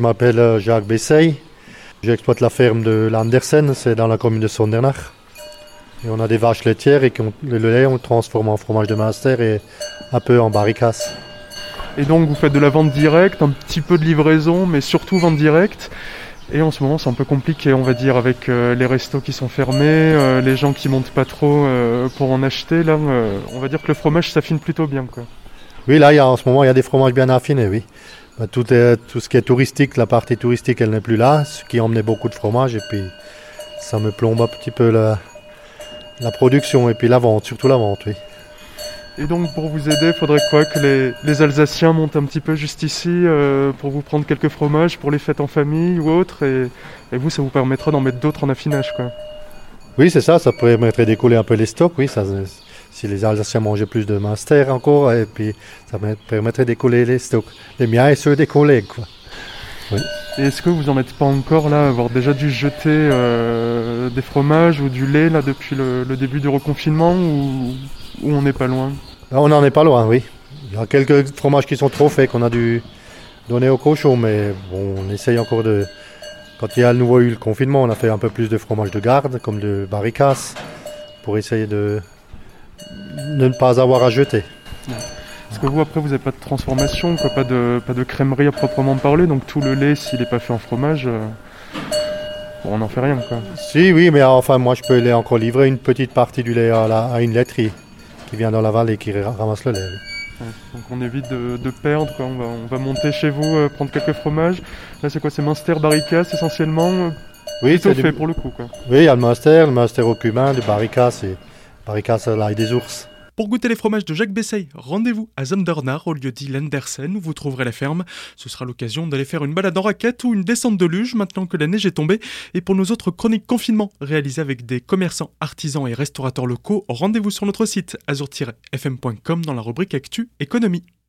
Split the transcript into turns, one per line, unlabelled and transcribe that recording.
je m'appelle euh, Jacques Bessey. J'exploite la ferme de l'Andersen, c'est dans la commune de Sondernach. Et on a des vaches laitières et le lait, on le transforme en fromage de master et un peu en barricasse.
Et donc vous faites de la vente directe, un petit peu de livraison, mais surtout vente directe. Et en ce moment, c'est un peu compliqué, on va dire, avec euh, les restos qui sont fermés, euh, les gens qui montent pas trop euh, pour en acheter. Là, on va dire que le fromage s'affine plutôt bien, quoi.
Oui, là, il y a, en ce moment, il y a des fromages bien affinés, oui. Bah, tout, est, tout ce qui est touristique, la partie touristique, elle n'est plus là, ce qui emmenait beaucoup de fromage, et puis ça me plombe un petit peu la, la production, et puis la vente, surtout la vente, oui.
Et donc pour vous aider, il faudrait quoi Que les, Alsaciens montent un petit peu juste ici euh, pour vous prendre quelques fromages pour les fêtes en famille ou autre, et, vous, ça vous permettra d'en mettre d'autres en affinage, quoi.
Oui, c'est ça, ça permettrait d'écouler un peu les stocks, oui. Ça, si les Alsaciens mangeaient plus de master encore, et puis ça permettrait d'écouler les stocks, les miens et ceux des collègues, quoi.
Et est-ce que vous en êtes pas encore là, avoir déjà dû jeter euh, des fromages ou du lait là depuis le, début du reconfinement ou, on n'est pas loin?
On n'en est pas loin, oui. Il y a quelques fromages qui sont trop faits qu'on a dû donner au cochon, mais bon, on essaye encore de. Quand il y a à nouveau eu le confinement, on a fait un peu plus de fromage de garde, comme de barricas, pour essayer de ne pas avoir à jeter.
Parce que vous, après, vous n'avez pas de transformation, quoi, pas, de, pas de crèmerie à proprement parler, donc tout le lait, s'il n'est pas fait en fromage, euh, on n'en fait rien. Quoi.
Si, oui, mais enfin, moi, je peux encore livrer une petite partie du lait à, à une laiterie qui vient dans la vallée et qui ramasse le lait.
donc on évite de, perdre, On, va, on, va, monter chez vous, euh, prendre quelques fromages. Là, c'est quoi? C'est Munster Barricas essentiellement euh,
Oui,
c'est fait pour le coup. Quoi.
Oui, il y a le Munster, le Munster au cumin, le Barricas et L'ail des ours.
Pour goûter les fromages de Jacques Bessey, rendez-vous à Zandernach au lieu dit Lendersen où vous trouverez la ferme. Ce sera l'occasion d'aller faire une balade en raquette ou une descente de luge maintenant que la neige est tombée. Et pour nos autres chroniques confinement réalisées avec des commerçants, artisans et restaurateurs locaux, rendez-vous sur notre site azur-fm.com dans la rubrique Actu Économie.